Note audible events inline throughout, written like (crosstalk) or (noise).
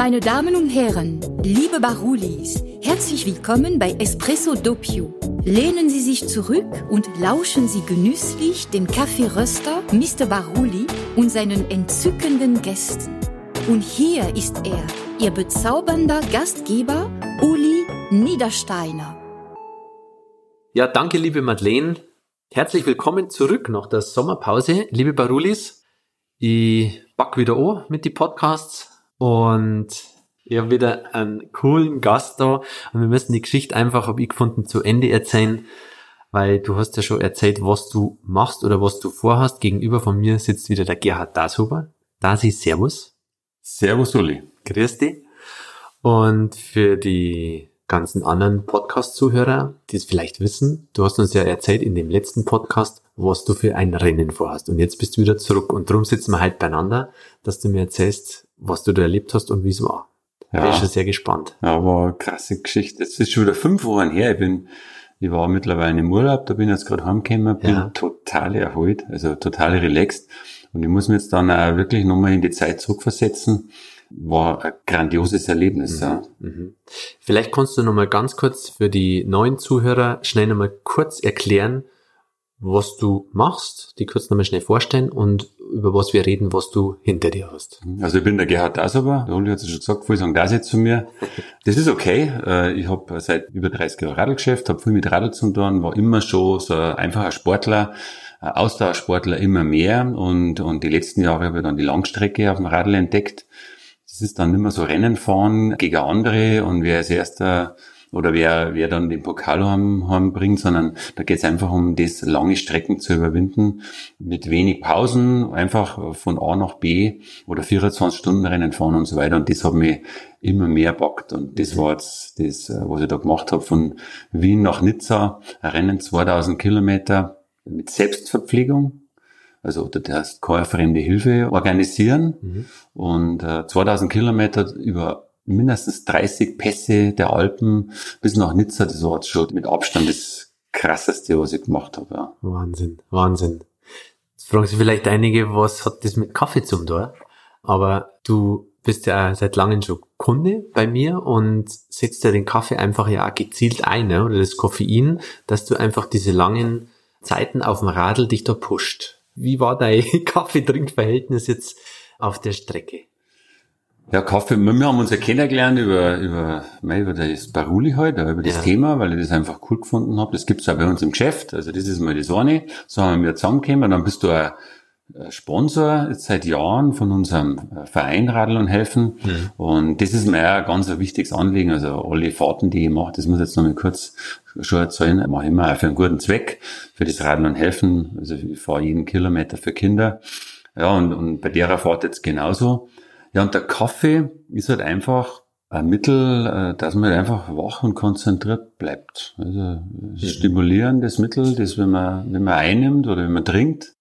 Meine Damen und Herren, liebe Barulis, herzlich willkommen bei Espresso Doppio. Lehnen Sie sich zurück und lauschen Sie genüsslich dem Kaffeeröster Mr. Baruli und seinen entzückenden Gästen. Und hier ist er, Ihr bezaubernder Gastgeber Uli Niedersteiner. Ja, danke, liebe Madeleine. Herzlich willkommen zurück nach der Sommerpause, liebe Barulis. Ich back wieder an mit die Podcasts und ich habe wieder einen coolen Gast da und wir müssen die Geschichte einfach, habe ich gefunden, zu Ende erzählen, weil du hast ja schon erzählt, was du machst oder was du vorhast. Gegenüber von mir sitzt wieder der Gerhard Dashuber. Dasi, Servus. Servus, Uli. Grüß dich. Und für die ganzen anderen Podcast-Zuhörer, die es vielleicht wissen, du hast uns ja erzählt in dem letzten Podcast, was du für ein Rennen vorhast. Und jetzt bist du wieder zurück und darum sitzen wir halt beieinander, dass du mir erzählst, was du da erlebt hast und wie es war. Ja. Bin schon sehr gespannt. Ja, war eine krasse Geschichte. Es ist schon wieder fünf Wochen her. Ich bin, ich war mittlerweile im Urlaub, da bin ich jetzt gerade heimgekommen, bin ja. total erholt, also total relaxed. Und ich muss mir jetzt dann auch wirklich nochmal in die Zeit zurückversetzen. War ein grandioses Erlebnis, mhm. ja. Mhm. Vielleicht kannst du nochmal ganz kurz für die neuen Zuhörer schnell nochmal kurz erklären, was du machst, die kurz nochmal schnell vorstellen und über was wir reden, was du hinter dir hast. Also ich bin der Gerhard Dasober, der Uli hat es schon gesagt, viele sagen das jetzt zu mir. Das ist okay. Äh, ich habe seit über 30 Jahren Radlgeschäft, habe viel mit Radl zu tun, war immer schon so ein einfacher Sportler, Ausdauersportler immer mehr und, und die letzten Jahre habe ich dann die Langstrecke auf dem Radl entdeckt. Das ist dann immer so Rennen fahren gegen andere und wer als erster oder wer, wer dann den Pokal bringt, sondern da geht es einfach um das, lange Strecken zu überwinden, mit wenig Pausen, einfach von A nach B oder 24 Stunden Rennen fahren und so weiter. Und das hat mich immer mehr bockt. Und das war jetzt das, was ich da gemacht habe, von Wien nach Nizza, ein Rennen 2000 Kilometer mit Selbstverpflegung. Also da heißt keine fremde Hilfe organisieren mhm. und äh, 2000 Kilometer über mindestens 30 Pässe der Alpen bis nach Nizza, das war schon mit Abstand das krasseste, was ich gemacht habe. Ja. Wahnsinn, Wahnsinn. Jetzt fragen sich vielleicht einige, was hat das mit Kaffee zum tun? Aber du bist ja seit langem schon Kunde bei mir und setzt ja den Kaffee einfach ja gezielt ein, ne? oder das Koffein, dass du einfach diese langen Zeiten auf dem Radl dich da pusht. Wie war dein (laughs) Kaffeetrinkverhältnis jetzt auf der Strecke? Ja, Kaffee, wir haben uns ja kennengelernt über, über, über das Baruli heute, halt, über das ja. Thema, weil ich das einfach cool gefunden habe. Das gibt's auch bei uns im Geschäft. Also das ist mal das eine. So haben wir zusammengekommen. Dann bist du ein Sponsor jetzt seit Jahren von unserem Verein Radl und Helfen. Mhm. Und das ist mir auch ein ganz wichtiges Anliegen. Also alle Fahrten, die ich mache, das muss ich jetzt noch mal kurz schon erzählen, mache ich immer auch für einen guten Zweck, für das Radl und Helfen. Also ich fahre jeden Kilometer für Kinder. Ja, und, und bei der Fahrt jetzt genauso. Ja, und der Kaffee ist halt einfach ein Mittel, äh, dass man halt einfach wach und konzentriert bleibt. Also ein stimulierendes Mittel, das wenn man, wenn man einnimmt oder wenn man trinkt,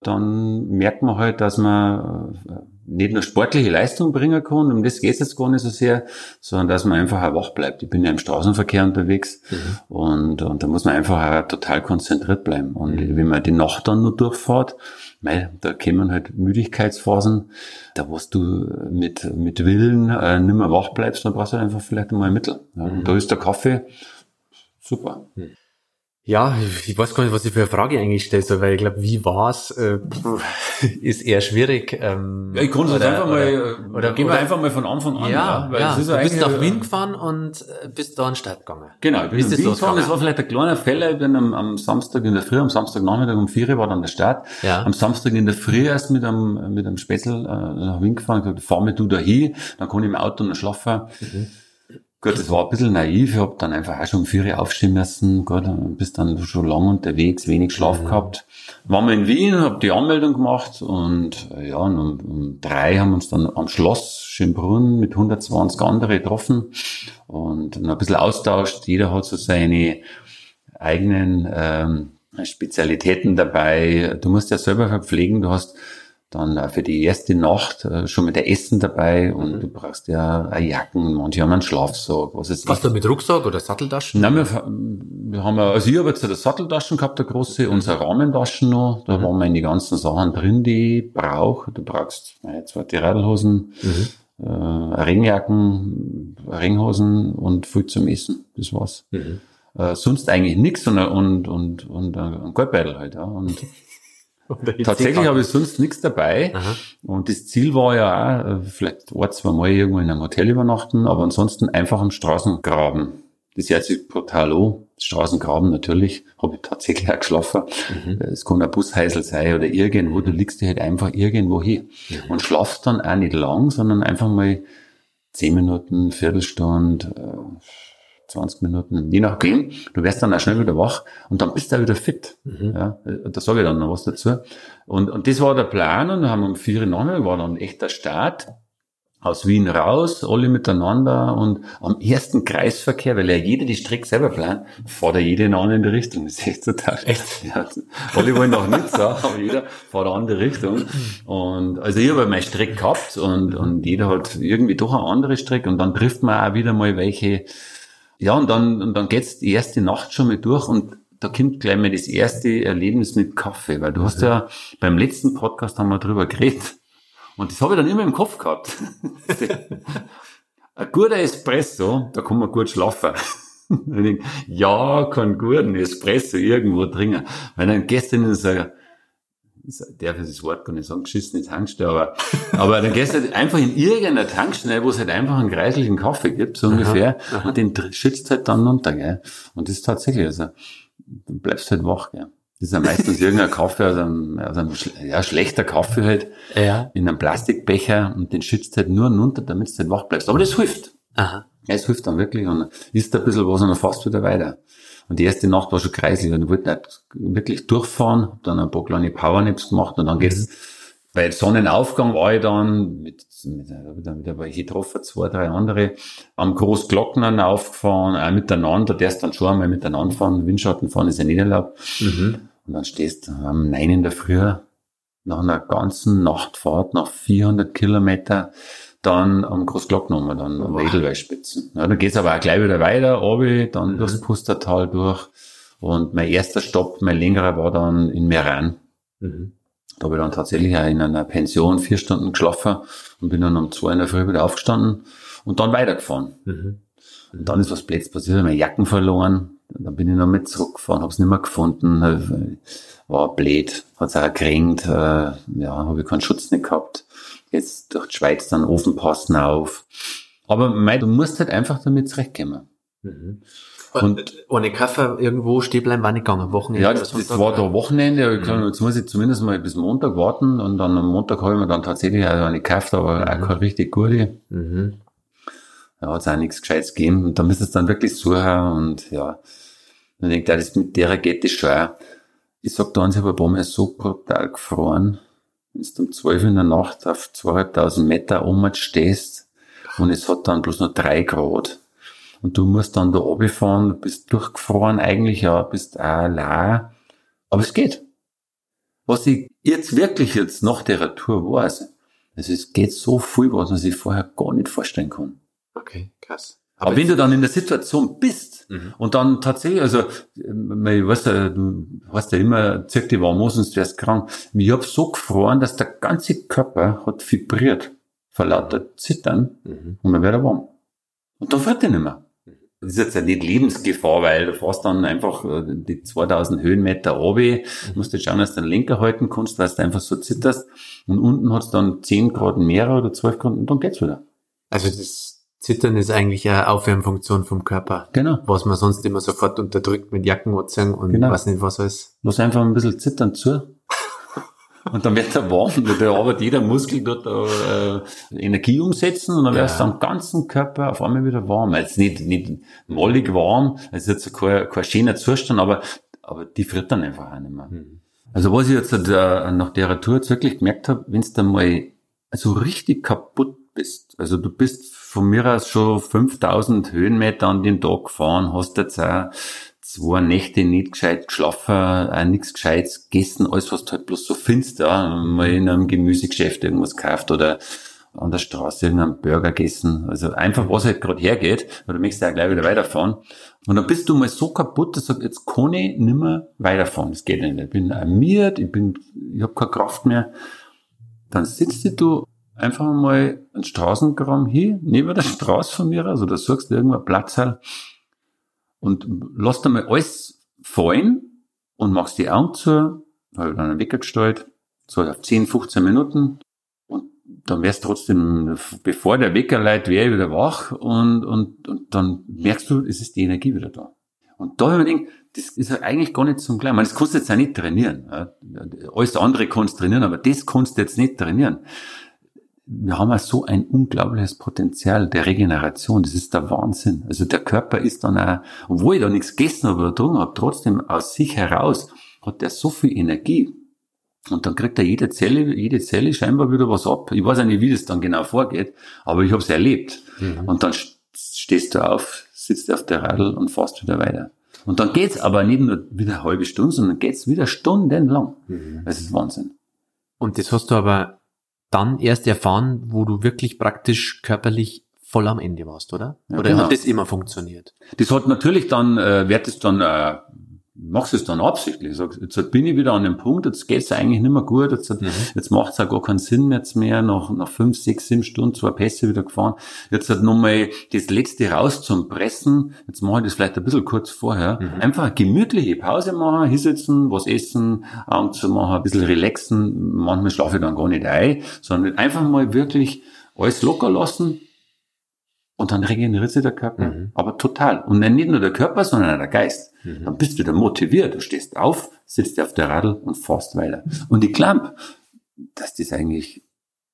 dann merkt man halt, dass man äh, nicht nur sportliche Leistung bringen kann, um das geht es jetzt gar nicht so sehr, sondern dass man einfach auch wach bleibt. Ich bin ja im Straßenverkehr unterwegs mhm. und, und da muss man einfach auch total konzentriert bleiben. Und mhm. wenn man die Nacht dann nur durchfährt, weil da kommen halt Müdigkeitsphasen, da wo du mit, mit Willen äh, nicht mehr wach bleibst, dann brauchst du einfach vielleicht einmal ein Mittel. Ja, mhm. Da ist der Kaffee super. Ja, ich weiß gar nicht, was ich für eine Frage eigentlich stelle soll, weil ich glaube, wie war's, äh, (laughs) ist eher schwierig. Ähm, ja, ich konnte es einfach mal, oder, oder gehen wir einfach mal von Anfang an. Ja, ja, ja du bist nach Wien gefahren und äh, bist da an den Start gegangen. Genau, ich bin nach Wien gefahren, das war vielleicht ein kleiner Fehler, ich bin am, am Samstag in der Früh, am Samstagnachmittag um vier war dann der Start. Ja. Am Samstag in der Früh erst mit einem, mit einem Spätzl äh, nach Wien gefahren, gesagt, fahr mit du da hin, dann kann ich im Auto noch schlafen. Mhm. Gut, das war ein bisschen naiv. Ich habe dann einfach auch schon um vier Uhr aufstehen müssen. Gut, bist dann schon lang unterwegs, wenig Schlaf mhm. gehabt. Waren wir in Wien, habe die Anmeldung gemacht und ja, und um, um drei haben wir uns dann am Schloss Schönbrunn mit 120 andere getroffen und ein bisschen austauscht. Jeder hat so seine eigenen ähm, Spezialitäten dabei. Du musst ja selber verpflegen. Du hast dann für die erste Nacht äh, schon mit der Essen dabei und mhm. du brauchst ja Jacken, manche haben einen Schlafsack, was ist Was du mit Rucksack oder Satteltaschen? Nein, wir, wir haben, also ich habe jetzt eine Satteltaschen gehabt, eine große, mhm. unsere Rahmentaschen noch, da mhm. waren meine ganzen Sachen drin, die ich brauche. Du brauchst meine zweite Radlhosen, mhm. äh, Regenjacken, Regenhosen und viel zum Essen. Das war's. Mhm. Äh, sonst eigentlich nichts und, und, und, und ein Goldbeutel halt. Ja. Und (laughs) tatsächlich habe ich sonst nichts dabei. Aha. Und das Ziel war ja auch, äh, vielleicht ein, zwei Mal irgendwo in einem Hotel übernachten, aber ansonsten einfach am Straßengraben. Das hört sich brutal an. Straßengraben natürlich, habe ich tatsächlich auch geschlafen. Mhm. Es kann ein Busheisel sein oder irgendwo, du liegst dir halt einfach irgendwo hin mhm. und schlafst dann auch nicht lang, sondern einfach mal zehn Minuten, Viertelstunde, 20 äh, Minuten, je nachdem. Du wirst dann auch schnell wieder wach und dann bist du auch wieder fit. Mhm. Ja, da sage ich dann noch was dazu. Und, und das war der Plan und haben um vier Uhr war dann echt der Start aus Wien raus, alle miteinander und am ersten Kreisverkehr, weil ja jeder die Strecke selber plant, fährt ja jeder in eine andere Richtung. Das ist echt total. Echt? Ja, alle wollen noch nicht so, aber jeder fährt eine andere Richtung. Und also ich habe meine Strecke gehabt und, und jeder hat irgendwie doch eine andere Strecke und dann trifft man auch wieder mal welche. Ja, und dann, und dann geht's die erste Nacht schon mal durch und da kommt gleich mal das erste Erlebnis mit Kaffee, weil du hast ja beim letzten Podcast haben wir drüber geredet und das habe ich dann immer im Kopf gehabt. (laughs) Ein guter Espresso, da kann man gut schlafen. (laughs) ja, kann guten Espresso irgendwo trinken. Weil dann gehst du in so, ich darf das Wort gar nicht sagen, geschissene Tankstelle, aber, aber dann gehst du einfach in irgendeiner Tankstelle, wo es halt einfach einen kreislichen Kaffee gibt, so ungefähr, aha, aha. und den schützt halt dann runter, gell. Und das ist tatsächlich, also, du bleibst halt wach, gell. Das ist ja meistens irgendein Kaffee aus einem, aus einem ja, schlechter Kaffee halt, ja. in einem Plastikbecher und den schützt halt nur runter, damit du halt wach bleibst. Aber das hilft. Aha. Ja, es hilft dann wirklich und isst ein bisschen was und dann fährst du wieder weiter. Und die erste Nacht war schon kreislich und ich wollte nicht wirklich durchfahren, hab dann ein paar kleine Powernaps gemacht und dann geht's, mhm. bei Sonnenaufgang war ich dann mit, mit, mit wieder welche getroffen, zwei, drei andere, am Großglocknern aufgefahren, auch miteinander, der ist dann schon einmal miteinander fahren, Windschatten fahren ist ja nicht erlaubt. Mhm. Und dann stehst du am 9 in der Früh nach einer ganzen Nachtfahrt, nach 400 Kilometer, dann am Großglocknummer, dann am Edelweißspitzen. Ja, dann geht's aber auch gleich wieder weiter, obi, dann mhm. durchs Pustertal durch. Und mein erster Stopp, mein längerer war dann in Meran. Mhm. Da habe ich dann tatsächlich auch in einer Pension vier Stunden geschlafen und bin dann um zwei in der Früh wieder aufgestanden und dann weitergefahren. Mhm. Und dann ist was plötzlich passiert, meine Jacken verloren, dann bin ich noch mit zurückgefahren, habe es nicht mehr gefunden, war blöd, hat es auch gekränkt, äh, ja, habe ich keinen Schutz nicht gehabt. Jetzt durch die Schweiz dann Ofenpassen auf. Aber mei, du musst halt einfach damit zurechtkommen. Mhm. Und ohne Kaffee irgendwo stehen bleiben war nicht gegangen, Wochenende. Ja, das, das war da Wochenende. Mhm. Jetzt muss ich zumindest mal bis Montag warten und dann am Montag habe ich mir dann tatsächlich auch eine gekauft, aber mhm. auch keine richtig gute. Mhm ja, hat es auch nichts Gescheites gegeben. Und da müsste es dann wirklich suchen und ja, man denkt, ja, das mit der geht das schon. Ich sag da, ich habe ein paar Mal so brutal gefroren, wenn du um 12 in der Nacht auf 2500 Meter oben stehst und es hat dann bloß noch drei Grad. Und du musst dann da runterfahren, du bist durchgefroren eigentlich, ja, bist auch la. Aber es geht. Was ich jetzt wirklich jetzt nach der Tour weiß, also es geht so viel, was man sich vorher gar nicht vorstellen kann. Okay, krass. Aber, Aber wenn du dann in der Situation bist mhm. und dann tatsächlich, also, ich weiß ja, du hast ja immer, zirk die warm sonst wärst krank. Ich hab so gefroren, dass der ganze Körper hat vibriert vor lauter Zittern mhm. und dann wird er warm. Und dann friert er nicht mehr. Das ist jetzt ja nicht Lebensgefahr, weil du fährst dann einfach äh, die 2000 Höhenmeter runter, musst du schauen, dass du den Lenker halten kannst, weil du einfach so zitterst. Und unten hat's dann 10 Grad mehr oder 12 Grad und dann geht's wieder. Also das Zittern ist eigentlich eine Aufwärmfunktion vom Körper. Genau. Was man sonst immer sofort unterdrückt mit Jackenmutzern und genau. weiß nicht was alles. Lass einfach ein bisschen zittern zu. und dann wird er warm. Da arbeitet jeder Muskel dort äh, Energie umsetzen und dann ja. wird es am ganzen Körper auf einmal wieder warm. Jetzt nicht, nicht mollig warm, es ist jetzt kein, kein schöner Zustand, aber, aber die friert dann einfach auch nicht mehr. Mhm. Also was ich jetzt äh, nach der Tour jetzt wirklich gemerkt habe, wenn dann mal so richtig kaputt bist, also du bist von mir aus schon 5000 Höhenmeter an den Tag gefahren, hast jetzt auch zwei Nächte nicht gescheit geschlafen, auch nichts Gescheites gegessen, alles was du halt bloß so findest, ja, mal in einem Gemüsegeschäft irgendwas gekauft oder an der Straße irgendeinen Burger gegessen, also einfach was halt gerade hergeht, weil du möchtest ja gleich wieder weiterfahren. Und dann bist du mal so kaputt, dass du sagst, jetzt kann ich nimmer weiterfahren, das geht nicht. Ich bin armiert, ich bin, ich habe keine Kraft mehr. Dann sitzt du einfach mal einen Straßengramm hier, neben der Straße von mir, also da suchst du irgendwo Platz halt und lass da mal alles fallen und machst die Augen zu, habe dann einen Wecker gestellt, so auf 10, 15 Minuten und dann wärst trotzdem, bevor der Wecker leitet, wäre wieder wach und, und, und dann merkst du, es ist die Energie wieder da. Und da habe ich mir gedacht, das ist ja eigentlich gar nicht zum Gleichen. Man, das kannst du jetzt auch nicht trainieren. Alles andere kannst du trainieren, aber das kannst du jetzt nicht trainieren wir haben ja so ein unglaubliches Potenzial der Regeneration. Das ist der Wahnsinn. Also der Körper ist dann auch, obwohl ich da nichts gegessen habe oder getrunken habe, trotzdem aus sich heraus hat der so viel Energie. Und dann kriegt er jede Zelle, jede Zelle scheinbar wieder was ab. Ich weiß ja nicht, wie das dann genau vorgeht, aber ich habe es erlebt. Mhm. Und dann stehst du auf, sitzt auf der Radl und fährst wieder weiter. Und dann geht's aber nicht nur wieder eine halbe Stunde, sondern geht's wieder stundenlang. Mhm. Das ist Wahnsinn. Und das hast du aber dann erst erfahren, wo du wirklich praktisch körperlich voll am Ende warst, oder? Ja, oder genau. hat das immer funktioniert? Das hat natürlich dann, äh, wird es dann äh, machst es dann absichtlich. Sagst, jetzt bin ich wieder an dem Punkt, jetzt geht's eigentlich nicht mehr gut, jetzt, mhm. jetzt macht es auch gar keinen Sinn jetzt mehr, nach, nach fünf, sechs, sieben Stunden zwei Pässe wieder gefahren. Jetzt hat nochmal das letzte raus zum Pressen, jetzt mache ich das vielleicht ein bisschen kurz vorher. Mhm. Einfach eine gemütliche Pause machen, hinsetzen, was essen, Augen zu machen, ein bisschen relaxen, manchmal schlafe ich dann gar nicht ein, sondern einfach mal wirklich alles locker lassen, und dann regeneriert sich der Körper. Mhm. Aber total. Und nicht nur der Körper, sondern auch der Geist. Mhm. Dann bist du wieder motiviert. Du stehst auf, sitzt auf der Radl und fährst weiter. Und ich glaube, dass das eigentlich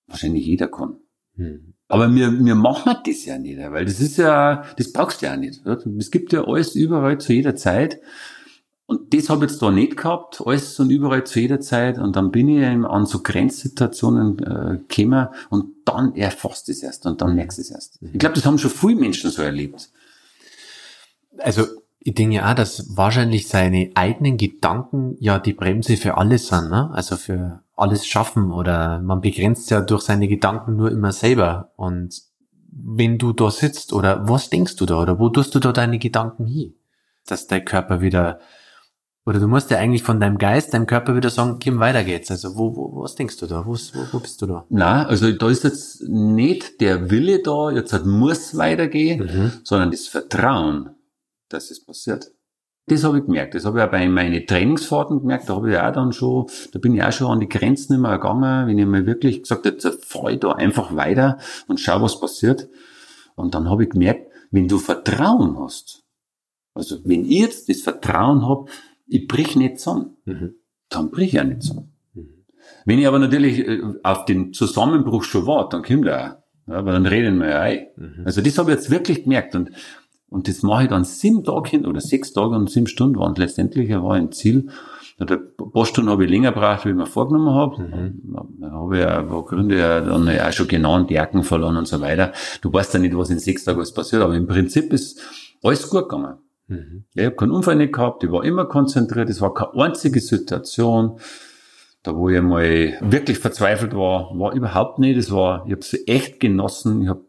wahrscheinlich jeder kann. Mhm. Aber wir, wir machen das ja nicht, weil das ist ja, das brauchst du ja nicht. Es gibt ja alles überall zu jeder Zeit. Und das habe ich jetzt da nicht gehabt, alles und überall zu jeder Zeit. Und dann bin ich eben an so Grenzsituationen äh, gekommen und dann erfasst es erst und dann merkst du es erst. Ich glaube, das haben schon viele Menschen so erlebt. Also ich denke ja auch, dass wahrscheinlich seine eigenen Gedanken ja die Bremse für alles sind, ne? Also für alles schaffen oder man begrenzt ja durch seine Gedanken nur immer selber. Und wenn du da sitzt oder was denkst du da oder wo tust du da deine Gedanken hin? Dass dein Körper wieder oder du musst ja eigentlich von deinem Geist, deinem Körper wieder sagen, Kim, weiter geht's. Also wo, wo was denkst du da? Wo, wo, wo bist du da? Na, also da ist jetzt nicht der Wille da, jetzt halt muss weitergehen, mhm. sondern das Vertrauen, dass es passiert. Das habe ich gemerkt. Das habe ich auch bei meinen Trainingsfahrten gemerkt. Da habe ich auch dann schon, da bin ich auch schon an die Grenzen immer gegangen, wenn ich mir wirklich gesagt habe, jetzt ich da einfach weiter und schau, was passiert. Und dann habe ich gemerkt, wenn du Vertrauen hast, also wenn ich jetzt das Vertrauen habe, ich brich nicht zusammen, mhm. dann brich ich ja nicht zusammen. Mhm. Wenn ich aber natürlich äh, auf den Zusammenbruch schon warte, dann kommt er auch. Ja, aber dann reden wir ja ein. Mhm. Also das habe ich jetzt wirklich gemerkt und, und das mache ich dann sieben Tage hin oder sechs Tage und sieben Stunden waren letztendlich war ein Ziel. Ein paar Stunden habe ich länger gebraucht, wie ich mir vorgenommen habe. Mhm. Da habe ich paar Gründe ja dann auch schon genannt, die Jacken verloren und so weiter. Du weißt ja nicht, was in sechs Tagen alles passiert, aber im Prinzip ist alles gut gegangen. Mhm. Ich habe keinen Unfall nicht gehabt, ich war immer konzentriert, es war keine einzige Situation, da wo ich mal wirklich verzweifelt war, war überhaupt nicht. Es war, ich habe es echt genossen, ich habe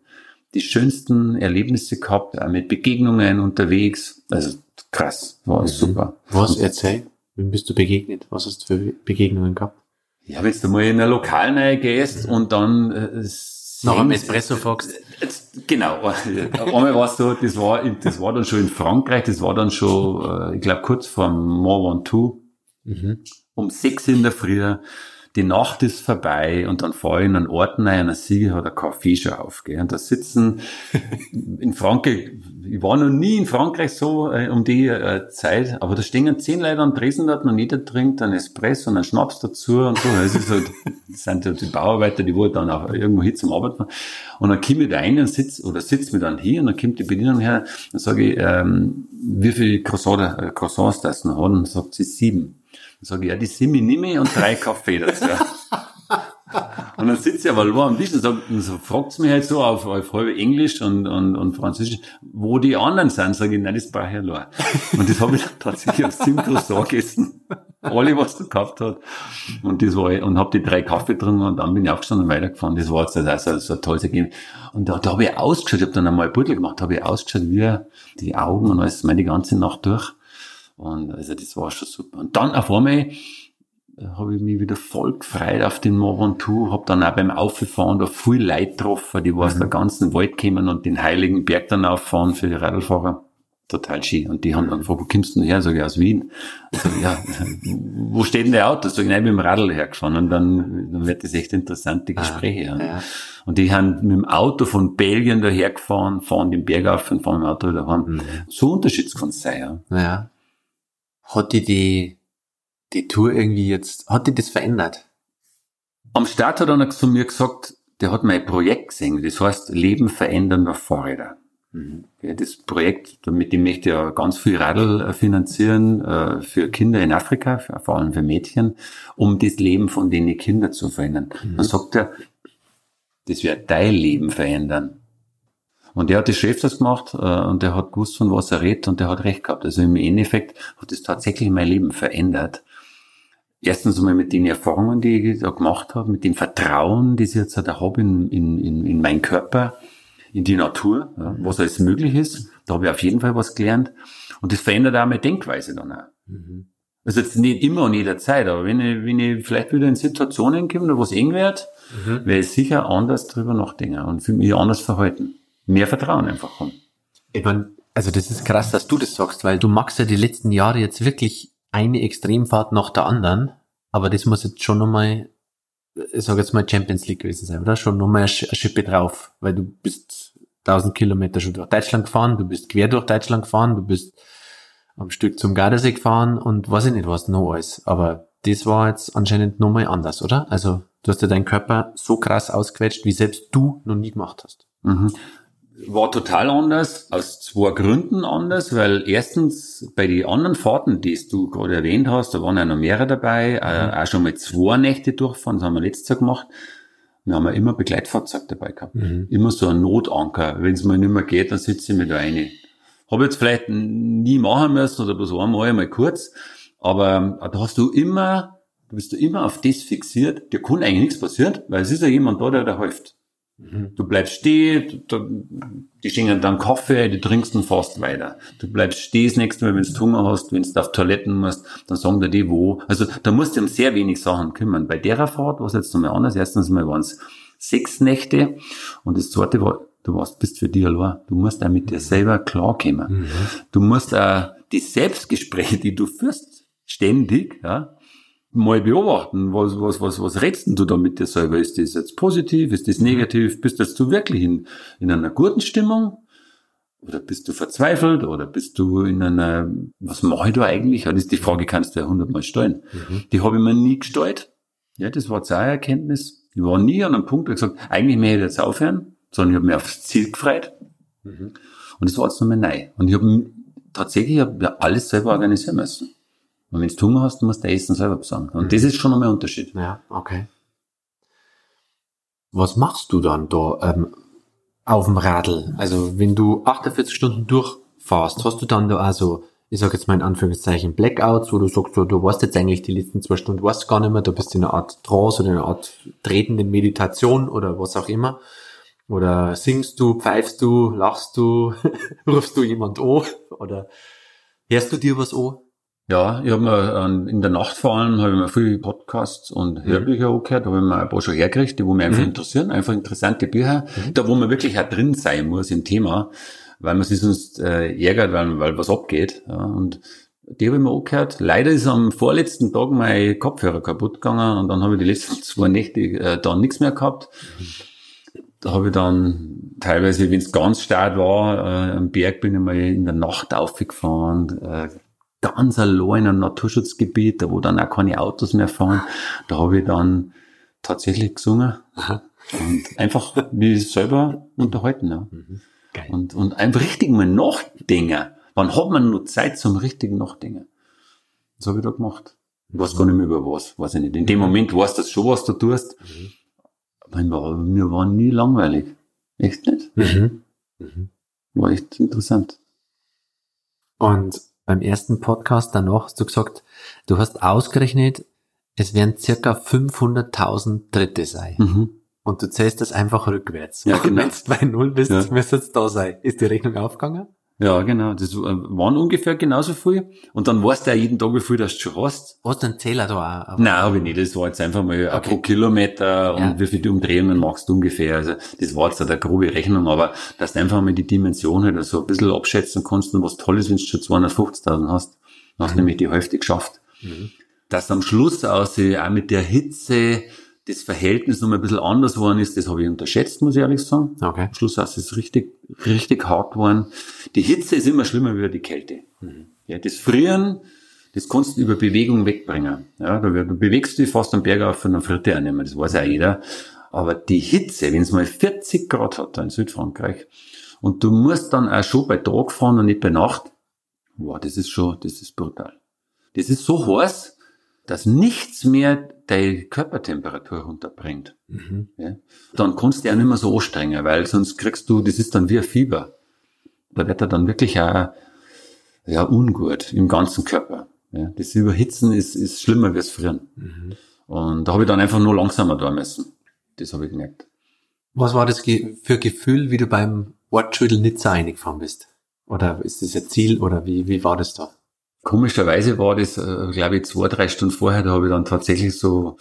die schönsten Erlebnisse gehabt, auch mit Begegnungen unterwegs. Also krass, war mhm. super. Was erzähl? Wem bist du begegnet? Was hast du für Begegnungen gehabt? Ja, wenn du mal in ein Lokal rein gehst mhm. und dann äh, noch am Espresso Fox. Genau. (laughs) Einmal war es so, das war, das war dann schon in Frankreich, das war dann schon, äh, ich glaube, kurz vor Mont Ventoux. Mhm. Um sechs in der Früh die Nacht ist vorbei und dann fahre ich in einen Ort rein, und dann sehe hat ein Kaffee schon auf. Gell? Und da sitzen (laughs) in Frankreich, ich war noch nie in Frankreich so äh, um die äh, Zeit, aber da stehen zehn Leute am Tresen dort und jeder trinkt einen Espresso und einen Schnaps dazu und so. Das, ist halt, (laughs) das sind halt die Bauarbeiter, die wollen dann auch irgendwo hin zum Arbeiten. Und dann komme ich da rein und sitz, oder sitzt mir dann hier und dann kommt die Bedienung her, dann sage ich, ähm, wie viele Croissants, äh, Croissants das noch hat? Und sagt sie sieben. Dann sage ich, ja, die Simi nehme und drei Kaffee dazu. (laughs) und dann sitzt sie aber nur am Tisch und, sagt, und so fragt sie mich halt so auf, auf halb Englisch und, und, und Französisch, wo die anderen sind. Sage ich, nein, das brauche ich allein. Und das habe ich dann tatsächlich aus sieben Croissant gegessen. Alle, was du gehabt hat. Und das war, und habe die drei Kaffee drin und dann bin ich aufgestanden und weitergefahren. Das war jetzt also so ein tolles Ergebnis. Und da, da habe ich ausgeschaut, ich habe dann einmal ein Beutel gemacht, habe ich ausgeschaut, wie die Augen und alles, meine die ganze Nacht durch. Und also das war schon super. Und dann auf einmal habe ich mich wieder voll gefreut auf den Mont Ventoux, habe dann auch beim Auffahren da viel Leute getroffen, die aus mhm. der ganzen Wald kommen und den heiligen Berg dann auffahren für die Radlfahrer. Total schön. Und die haben dann gefragt, wo kommst du denn her? Sag ich, aus Wien. Also, ja, wo steht denn der Auto? Sag ich, nein, mit dem Radl hergefahren. Und dann, dann wird das echt interessante ah, Gespräche. Ah, ja. Und die haben mit dem Auto von Belgien dahergefahren, fahren den Berg auf und fahren mit dem Auto wieder heim. Mhm. So unterschiedlich kann es sein, ja. ja. Hat die, die die Tour irgendwie jetzt, hat die das verändert? Am Start hat er zu mir gesagt, der hat mein Projekt gesehen, das heißt Leben verändernder Fahrräder. Mhm. Ja, das Projekt, damit ich möchte ja ganz viel Radl äh, finanzieren äh, für Kinder in Afrika, vor allem für Mädchen, um das Leben von den Kindern zu verändern. Mhm. Dann sagt er, das wird dein Leben verändern. Und der hat das Chef das gemacht äh, und der hat gewusst, von was er redet und der hat recht gehabt. Also im Endeffekt hat das tatsächlich mein Leben verändert erstens einmal mit den Erfahrungen, die ich da gemacht habe, mit dem Vertrauen, das ich jetzt da habe in, in, in, in meinen Körper, in die Natur, ja, was alles möglich ist. Da habe ich auf jeden Fall was gelernt. Und das verändert auch meine Denkweise dann auch. Mhm. Also jetzt nicht immer und jederzeit, aber wenn ich, wenn ich vielleicht wieder in Situationen komme, wo es eng wird, mhm. werde ich sicher anders drüber nachdenken und für mich anders verhalten. Mehr Vertrauen einfach haben. Ich meine, also das ist krass, dass du das sagst, weil du magst ja die letzten Jahre jetzt wirklich eine Extremfahrt nach der anderen, aber das muss jetzt schon nochmal, ich sage jetzt mal Champions League gewesen sein, oder? Schon nochmal eine Schippe drauf, weil du bist 1000 Kilometer schon durch Deutschland gefahren, du bist quer durch Deutschland gefahren, du bist am Stück zum Gardasee gefahren und weiß ich nicht was noch alles. Aber das war jetzt anscheinend nochmal anders, oder? Also du hast ja deinen Körper so krass ausquetscht, wie selbst du noch nie gemacht hast. Mhm war total anders, aus zwei Gründen anders, weil erstens bei den anderen Fahrten, die du gerade erwähnt hast, da waren ja noch mehrere dabei, äh, mhm. auch schon mal zwei Nächte durchfahren, das haben wir letztes Jahr gemacht. Wir haben ja immer Begleitfahrzeug dabei gehabt. Mhm. Immer so ein Notanker. Wenn es mal nicht mehr geht, dann sitze ich mir da rein. Habe jetzt vielleicht nie machen müssen oder bloß einmal, mal kurz, aber äh, da hast du immer, bist du immer auf das fixiert, dir kann eigentlich nichts passieren, weil es ist ja jemand da, der da hilft. Du bleibst stehen, die schenken dann Kaffee, du trinkst und fährst weiter. Du bleibst stehen das nächste Mal, wenn du Hunger hast, wenn du auf Toiletten musst, dann sagen dir die wo. Also da musst du um sehr wenig Sachen kümmern. Bei der Fahrt war es jetzt nochmal anders. Erstens mal waren es sechs Nächte und das zweite war, du warst, bist für dich allein. Du musst auch mit dir selber klarkommen. Mhm. Du musst auch die Selbstgespräche, die du führst, ständig, ja, mal beobachten, was, was, was, was redst du da mit dir selber? Ist das jetzt positiv? Ist das negativ? Bist jetzt du wirklich in, in einer guten Stimmung? Oder bist du verzweifelt? Oder bist du in einer, was mache ich da eigentlich? Das ist die Frage, kannst du ja hundertmal stellen. Mhm. Die habe ich mir nie gestellt. Ja, das war eine Erkenntnis. Ich war nie an einem Punkt, wo ich gesagt eigentlich möchte ich jetzt aufhören, sondern ich habe mich aufs Ziel gefreut. Mhm. Und das war jetzt nochmal neu. Und ich habe tatsächlich hab ja alles selber organisieren müssen. Und wenn du Hunger hast, musst du Essen selber besorgen. Und mhm. das ist schon nochmal ein Unterschied. Ja, okay. Was machst du dann da ähm, auf dem Radl? Also wenn du 48 Stunden durchfährst, hast du dann da also, ich sage jetzt mal in Anführungszeichen Blackouts, wo du sagst, du, du warst jetzt eigentlich die letzten zwei Stunden, du weißt gar nicht mehr, du bist in einer Art Trance oder in einer Art tretende Meditation oder was auch immer. Oder singst du, pfeifst du, lachst du, (laughs) rufst du jemand an oder hörst du dir was an? Ja, ich habe mir in der Nacht vor allem habe ich mir viele Podcasts und mhm. Hörbücher mhm. angehört, da habe ich mir ein paar schon hergekriegt, die wo mich einfach mhm. interessieren, einfach interessante Bücher, mhm. da wo man wirklich auch drin sein muss im Thema, weil man sich sonst äh, ärgert, weil, weil was abgeht. Ja, und die habe ich mir angehört. Leider ist am vorletzten Tag mein Kopfhörer kaputt gegangen und dann habe ich die letzten (laughs) zwei Nächte äh, dann nichts mehr gehabt. Da habe ich dann teilweise, wenn es ganz stark war, äh, am Berg bin ich mal in der Nacht aufgefahren, äh, ganz allein in einem Naturschutzgebiet, da wo dann auch keine Autos mehr fahren. Da habe ich dann tatsächlich gesungen und einfach mich selber unterhalten. Ja. Mhm. Und, und einfach richtig mal nachdenken. Wann hat man nur Zeit zum richtigen Nachdenken? Das habe ich da gemacht. Ich weiß gar nicht mehr über was, weiß ich nicht. In dem mhm. Moment weißt du schon, was du tust. Mhm. Aber mir war nie langweilig. Echt nicht? Mhm. Mhm. War echt interessant. Und beim ersten Podcast danach hast du gesagt, du hast ausgerechnet, es werden circa 500.000 Dritte sein. Mhm. Und du zählst das einfach rückwärts. Ja, genau. Wenn du bei Null bist, ja. müsste es da sein. Ist die Rechnung aufgegangen? Ja, genau. Das äh, waren ungefähr genauso viel. Und dann weißt du ja jeden Tag, wie viel du schon hast. Hast du einen Zähler da auch? Nein, habe ich nicht. Das war jetzt einfach mal okay. pro Kilometer und ja. wie viele Umdrehungen machst du ungefähr. Also das war jetzt eine grobe Rechnung, aber dass du einfach mal die Dimension halt so ein bisschen abschätzen kannst und was toll ist, wenn du schon 250.000 hast. Dann hast du mhm. nämlich die Hälfte geschafft. Mhm. Dass am Schluss aus, auch mit der Hitze, das Verhältnis noch mal ein bisschen anders geworden ist, das habe ich unterschätzt, muss ich ehrlich sagen. Okay. Am Schluss ist es richtig, richtig hart geworden. Die Hitze ist immer schlimmer wie die Kälte. Mhm. Ja, das Frieren, das kannst du über Bewegung wegbringen. Ja, da bewegst du dich fast am Berg auf von einer Fritte annehmen, das weiß ja jeder. Aber die Hitze, wenn es mal 40 Grad hat da in Südfrankreich, und du musst dann auch schon bei Tag fahren und nicht bei Nacht, wow, das ist schon, das ist brutal. Das ist so heiß, dass nichts mehr deine Körpertemperatur runterbringt. Mhm. Ja? Dann kannst du ja nicht mehr so anstrengen, weil sonst kriegst du, das ist dann wie ein Fieber. Da wird er dann wirklich auch, ja, ungut im ganzen Körper. Ja? Das Überhitzen ist, ist schlimmer wie das Frieren. Mhm. Und da habe ich dann einfach nur langsamer da müssen. Das habe ich gemerkt. Was war das für Gefühl, wie du beim Ortsschüttel Nizza eingefahren bist? Oder ist das ein Ziel oder wie, wie war das da? Komischerweise war das, äh, glaube ich, zwei, drei Stunden vorher, da habe ich dann tatsächlich so,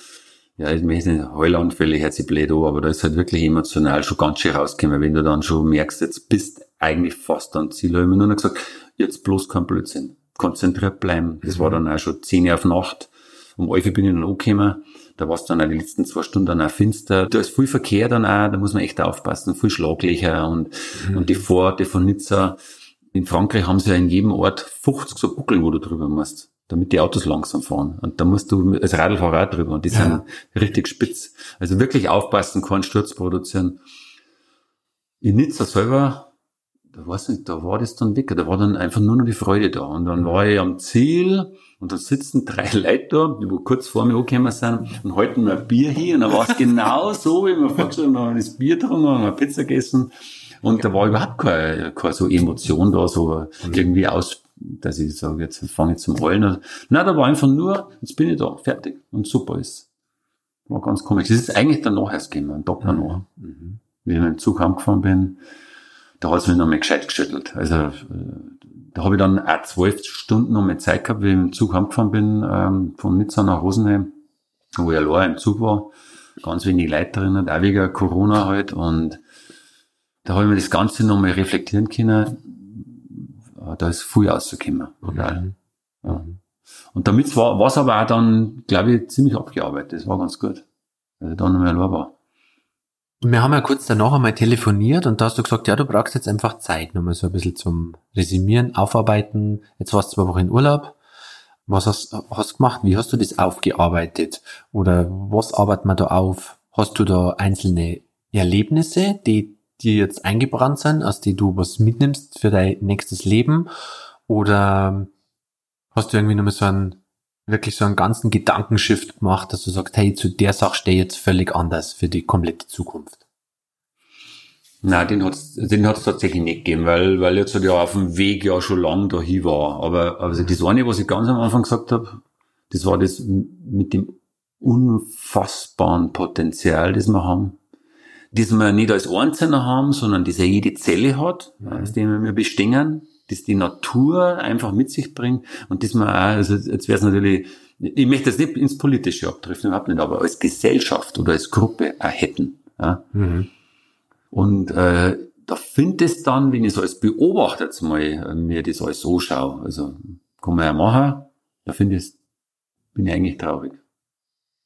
ja, ich möchte nicht Heulanfälle, hört sich blöd an, aber da ist halt wirklich emotional schon ganz schön rausgekommen, wenn du dann schon merkst, jetzt bist eigentlich fast am Ziel. Da habe ich mir nur noch gesagt, jetzt bloß kein Blödsinn, konzentriert bleiben. Das war dann auch schon zehn auf Nacht. Um elf bin ich dann angekommen. Da war es dann auch die letzten zwei Stunden dann auch finster. Da ist viel Verkehr dann auch, da muss man echt aufpassen, viel Schlaglöcher und, mhm. und die Pforte von Nizza in Frankreich haben sie ja in jedem Ort 50 so Buckeln, wo du drüber musst, damit die Autos langsam fahren. Und da musst du als Radlfahrer drüber und die ja. sind richtig spitz. Also wirklich aufpassen, keinen Sturz produzieren. In Nizza selber, da weiß nicht, da war das dann weg. Da war dann einfach nur noch die Freude da. Und dann war ich am Ziel und da sitzen drei (laughs) Leute da, die wo kurz vor mir angekommen sind und halten mir ein Bier hier. Und dann war es genau so, wie wir vorgestellt haben, das Bier getrunken, haben eine Pizza gegessen und da war überhaupt keine, keine so Emotion da, so irgendwie aus, dass ich sage, jetzt fange ich zum Rollen. Nein, da war einfach nur, jetzt bin ich da, fertig. Und super ist. War ganz komisch. Das ist eigentlich danach erst gekommen, ein Tag danach. Mhm. Wie ich mit dem Zug heimgefahren bin, da hat es mich noch mal gescheit geschüttelt. Also, äh, da habe ich dann auch zwölf Stunden noch mal Zeit gehabt, wie ich mit dem Zug heimgefahren bin, ähm, von Nizza nach Rosenheim, wo ich allein im Zug war. Ganz wenig Leute drin, auch wegen Corona halt. Und da habe ich mir das Ganze nochmal reflektieren können. Da ist viel rausgekommen. Mhm. Ja. Und damit war es aber auch dann, glaube ich, ziemlich abgearbeitet. Das war ganz gut. Ich da nochmal war. Wir haben ja kurz danach einmal telefoniert und da hast du gesagt, ja, du brauchst jetzt einfach Zeit, nochmal so ein bisschen zum Resümieren, Aufarbeiten. Jetzt warst du zwei Wochen in Urlaub. Was hast, du gemacht? Wie hast du das aufgearbeitet? Oder was arbeitet man da auf? Hast du da einzelne Erlebnisse, die die jetzt eingebrannt sind, aus die du was mitnimmst für dein nächstes Leben? Oder hast du irgendwie nochmal so einen, wirklich so einen ganzen Gedankenshift gemacht, dass du sagst, hey, zu der Sache stehe jetzt völlig anders für die komplette Zukunft? Nein, den hat's, den hat's tatsächlich nicht gegeben, weil, weil jetzt halt ja auf dem Weg ja schon lang dahin war. Aber, also das eine, was ich ganz am Anfang gesagt habe, das war das mit dem unfassbaren Potenzial, das wir haben das wir nicht als Einzelner haben, sondern das ja jede Zelle hat, mhm. aus dem wir bestehen, das die Natur einfach mit sich bringt und das man auch, also jetzt wäre es natürlich, ich möchte das nicht ins Politische abdriften, überhaupt nicht, aber als Gesellschaft oder als Gruppe auch hätten. Ja? Mhm. Und äh, da finde ich es dann, wenn ich so als Beobachter jetzt mal äh, mir das alles so schaue, also kann man ja machen, da finde ich bin ich eigentlich traurig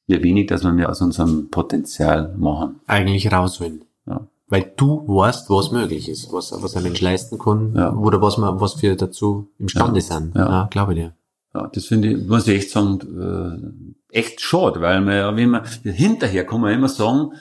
wie wenig, dass wir mehr aus unserem Potenzial machen. Eigentlich rausholen. Ja. Weil du weißt, was möglich ist, was, was ein Mensch leisten kann, ja. oder was man, was wir dazu imstande ja. sind. Ja, ja glaube ich dir. Ja, das finde ich, muss ich echt sagen, äh, echt schade, weil man ja, wenn man, hinterher kann man immer sagen,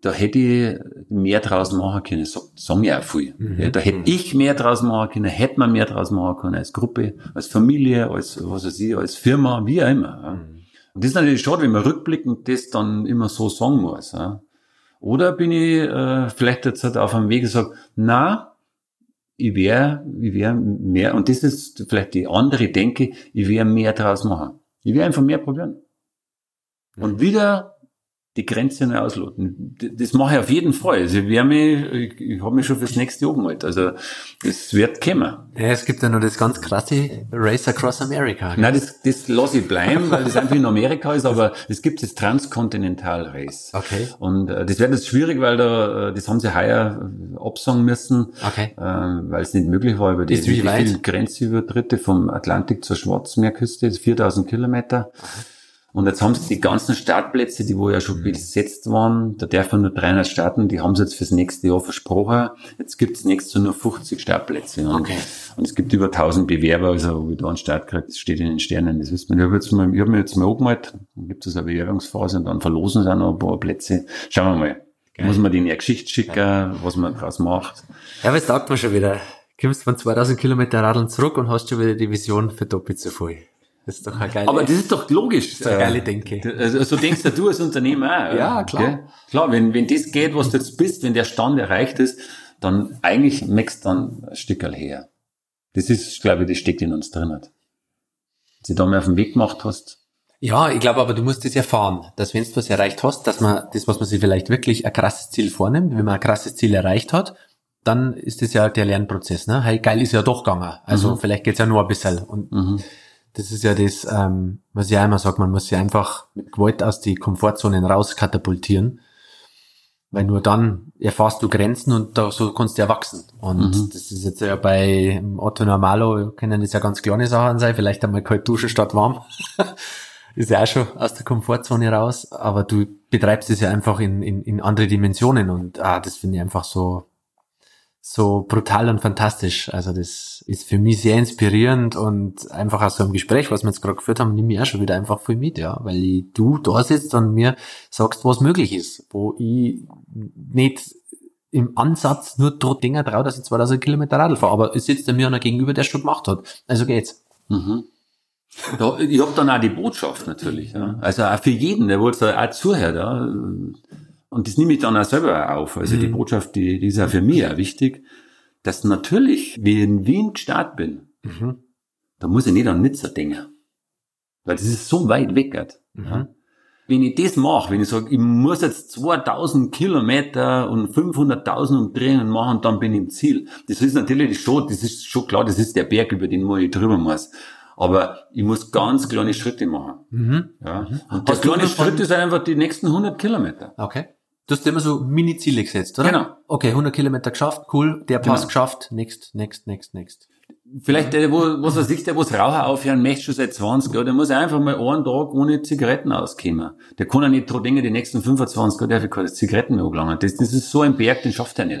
da hätte ich mehr draus machen können, so, sagen ja auch viel. Mhm. Ja, da hätte mhm. ich mehr draus machen können, hätte man mehr draus machen können, als Gruppe, als Familie, als, was weiß ich, als Firma, wie auch immer. Mhm. Und das ist natürlich schade, wenn man rückblickend das dann immer so sagen muss. Ja. Oder bin ich äh, vielleicht jetzt halt auf einem Weg gesagt, na, ich wäre ich wär mehr, und das ist vielleicht die andere Denke, ich wäre mehr draus machen. Ich wäre einfach mehr probieren. Und wieder die Grenze neu ausloten. Das mache ich auf jeden Fall. Also ich, mich, ich, ich habe mich schon fürs nächste Jahr gemalt. Also das wird kommen. Ja, es gibt ja noch das ganz krasse Race Across America. Nein, das, das lasse ich bleiben, weil das einfach in Amerika ist, aber es gibt das Transkontinental Race. Okay. Und äh, das wird jetzt schwierig, weil da, äh, das haben sie heuer äh, absagen müssen, Okay. äh, weil es nicht möglich war über die, Ist wie die vielen Grenzübertritte vom Atlantik zur Schwarzmeerküste, ist 4000 Kilometer. Und jetzt haben sie die ganzen Startplätze, die wo ja Mhm. schon besetzt waren, da dürfen nur 300 starten, die haben sie jetzt fürs nächste Jahr versprochen. Jetzt gibt es nächstes Jahr nur 50 Startplätze. Und, Okay. und es gibt über 1000 Bewerber, also ob ich da einen Start kriege, das steht in den Sternen. Das wissen wir. Ich habe jetzt mal, ich hab mir jetzt mal angemalt, dann gibt es eine Bewerbungsphase und dann verlosen sie auch noch ein paar Plätze. Schauen wir mal. Muss man denen eine Geschichte schicken, was man draus macht. Ja, aber es taugt mir schon wieder. Kommst von 2000 Kilometer Radeln zurück und hast schon wieder die Vision für doppelt so viel. Das ist doch eine geile, Aber das ist doch logisch. eine geile Denke. Also, so denkst ja du als Unternehmer auch. Ja, klar. Gell? Klar, wenn, wenn das geht, was du jetzt bist, wenn der Stand erreicht ist, dann eigentlich merkst du dann ein Stückerl her. Das ist, glaube ich, das steckt in uns drin. Hat. Als du da mal auf den Weg gemacht hast, Ja, ich glaube aber, du musst es erfahren, dass wenn du was erreicht hast, dass man das, was man sich vielleicht wirklich ein krasses Ziel vornimmt, wenn man ein krasses Ziel erreicht hat, dann ist das ja der Lernprozess. Ne? Hey, geil ist ja doch gegangen. Also vielleicht geht's ja nur ein bisschen. Und mhm. Das ist ja das, ähm, was ich auch immer sage, man muss sich einfach mit Gewalt aus die Komfortzonen raus katapultieren. Weil nur dann erfährst du Grenzen und da, so kannst du ja wachsen. Und Mhm. das ist jetzt ja bei Otto Normalo, können das ja ganz kleine Sachen sein, vielleicht einmal kalt duschen statt warm. (laughs) ist ja auch schon aus der Komfortzone raus, aber du betreibst es ja einfach in, in, in andere Dimensionen und ah, das finde ich einfach so, so brutal und fantastisch. Also das ist für mich sehr inspirierend und einfach aus so einem Gespräch, was wir jetzt gerade geführt haben, nehme ich auch schon wieder einfach viel mit, ja, weil ich, du da sitzt und mir sagst, was möglich ist, wo ich nicht im Ansatz nur dort Dinger traue, dass ich 2000 Kilometer Radl fahre, aber es sitzt mir einer gegenüber, der es schon gemacht hat. Also geht's. Mhm. Da, ich hab dann auch die Botschaft natürlich. Ja. Also auch für jeden, der wohl auch zuhört. Ja. Und das nehme ich dann auch selber auf. Also die Mhm. Botschaft, die, die ist auch für mich auch wichtig, dass natürlich, wie ich in Wien gestartet bin, Mhm. da muss ich nicht an Nizza denken. Weil das ist so weit weg. halt. Mhm. Wenn ich das mache, wenn ich sage, ich muss jetzt 2000 Kilometer und 500.000 Umdrehungen machen, dann bin ich im Ziel. Das ist natürlich schon, das ist schon klar, das ist der Berg, über den ich drüber muss. Aber ich muss ganz kleine Schritte machen. Mhm. Ja. Und der Hast du kleine Schritt ist einfach die nächsten 100 Kilometer. Okay. Du hast immer so Mini-Ziele gesetzt, oder? Genau. Okay, 100 Kilometer geschafft, cool, der Pass Genau. geschafft, next, next, next, next. Vielleicht der, wo, was weiß ich, der, wo's Raucher aufhören möchte, schon seit 20 Jahren, der muss einfach mal einen Tag ohne Zigaretten auskommen. Der kann ja nicht dran denken, die nächsten 25 Jahre darf ich keine Zigaretten mehr angelangen. Das, das ist so ein Berg, den schafft er nicht.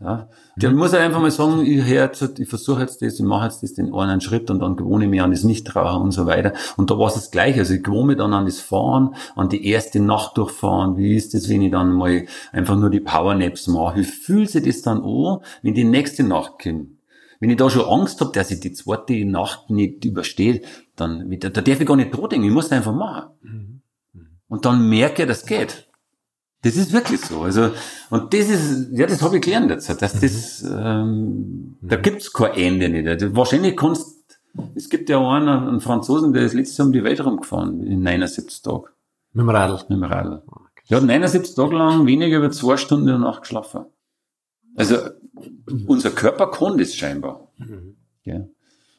Ja. Der muss halt einfach mal sagen, ich, hör jetzt, ich versuche jetzt das, ich mache jetzt das den einen Schritt und dann gewohne ich mich an das Nichtrauchen und so weiter. Und da war es das Gleiche. Also ich gewohne mich dann an das Fahren, an die erste Nacht durchfahren. Wie ist das, wenn ich dann mal einfach nur die Powernaps mache? Wie fühlt sich das dann an, wenn die nächste Nacht kommt? Wenn ich da schon Angst habe, dass ich die zweite Nacht nicht überstehe, dann da, da darf ich gar nicht dran denken. Ich muss einfach machen. Und dann merke ich, das geht. Das ist wirklich so. Also, und das ist, ja, das habe ich gelernt jetzt, dass das, ähm, da gibt's kein Ende nicht. Also, wahrscheinlich kannst, es gibt ja einen, einen Franzosen, der ist letztes Jahr um die Welt rumgefahren, in 79 Tagen, Mit dem Radl. mit dem Radl. Der hat 79 Tage lang weniger über zwei Stunden in der Nacht geschlafen. Also, unser Körper kann das scheinbar. Ja.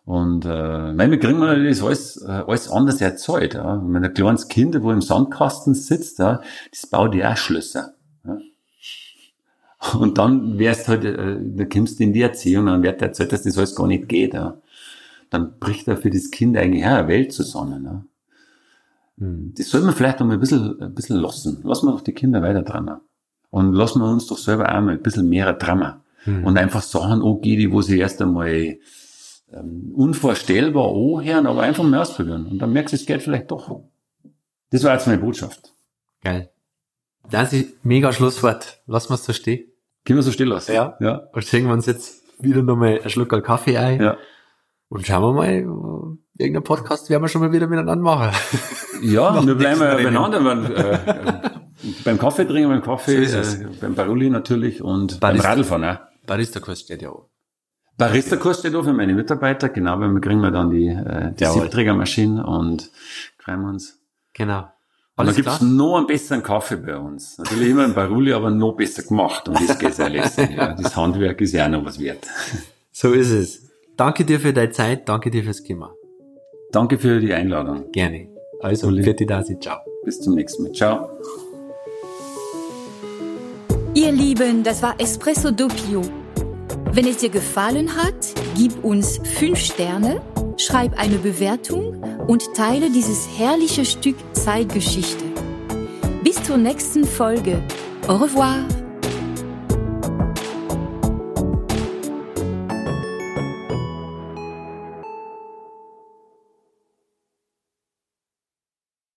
Und äh, nein, wir kriegen das alles, äh, alles anders erzeugt. Ja. Wenn ein kleines Kind, wo im Sandkasten sitzt, ja, das baut ja auch Schlösser. Ja. Und dann wärst halt, äh, da kommst du in die Erziehung, dann wird erzählt, dass das alles gar nicht geht. Ja. Dann bricht da für das Kind eigentlich ja, eine Welt zusammen. Ja. Mhm. Das soll man vielleicht noch mal ein bisschen, ein bisschen lassen. Lassen wir doch die Kinder weiter dran. Und lassen wir uns doch selber auch mal ein bisschen mehr dran. Mhm. Und einfach Sachen angehen, die wo sie erst einmal ähm, unvorstellbar anhören, aber einfach mal ausprobieren. Und dann merkst du, es geht vielleicht doch. Das war jetzt meine Botschaft. Geil. Das ist mega Schlusswort. Wir es so stehen. Können wir so still lassen? Ja. Ja. Und schenken wir uns jetzt wieder nochmal einen Schluck Kaffee ein. Ja, Und schauen wir mal, irgendeinen Podcast werden wir schon mal wieder miteinander machen. ja (laughs) wir bleiben ja beieinander. Wenn, äh, (laughs) beim Kaffee trinken, beim Kaffee, So äh, beim Barulli natürlich und Barista. beim Radlfahren. Barista-Kurs steht ja auch. Barista-Kurs steht auch für meine Mitarbeiter, genau, weil wir kriegen wir dann die, äh, die. Siebträgermaschine und kriegen wir uns. Genau. Alles und dann gibt's noch einen besseren Kaffee bei uns. Natürlich immer ein Baruli, aber noch besser gemacht. Und das geht ja letztendlich. Ja. Das Handwerk ist ja auch noch was wert. So ist es. Danke dir für deine Zeit, danke dir fürs Thema. Danke für die Einladung. Gerne. Also, für die Dasi, ciao. Bis zum nächsten Mal. Ciao. Ihr Lieben, das war Espresso Doppio. Wenn es dir gefallen hat, gib uns 5 Sterne, schreib eine Bewertung und teile dieses herrliche Stück Zeitgeschichte. Bis zur nächsten Folge. Au revoir.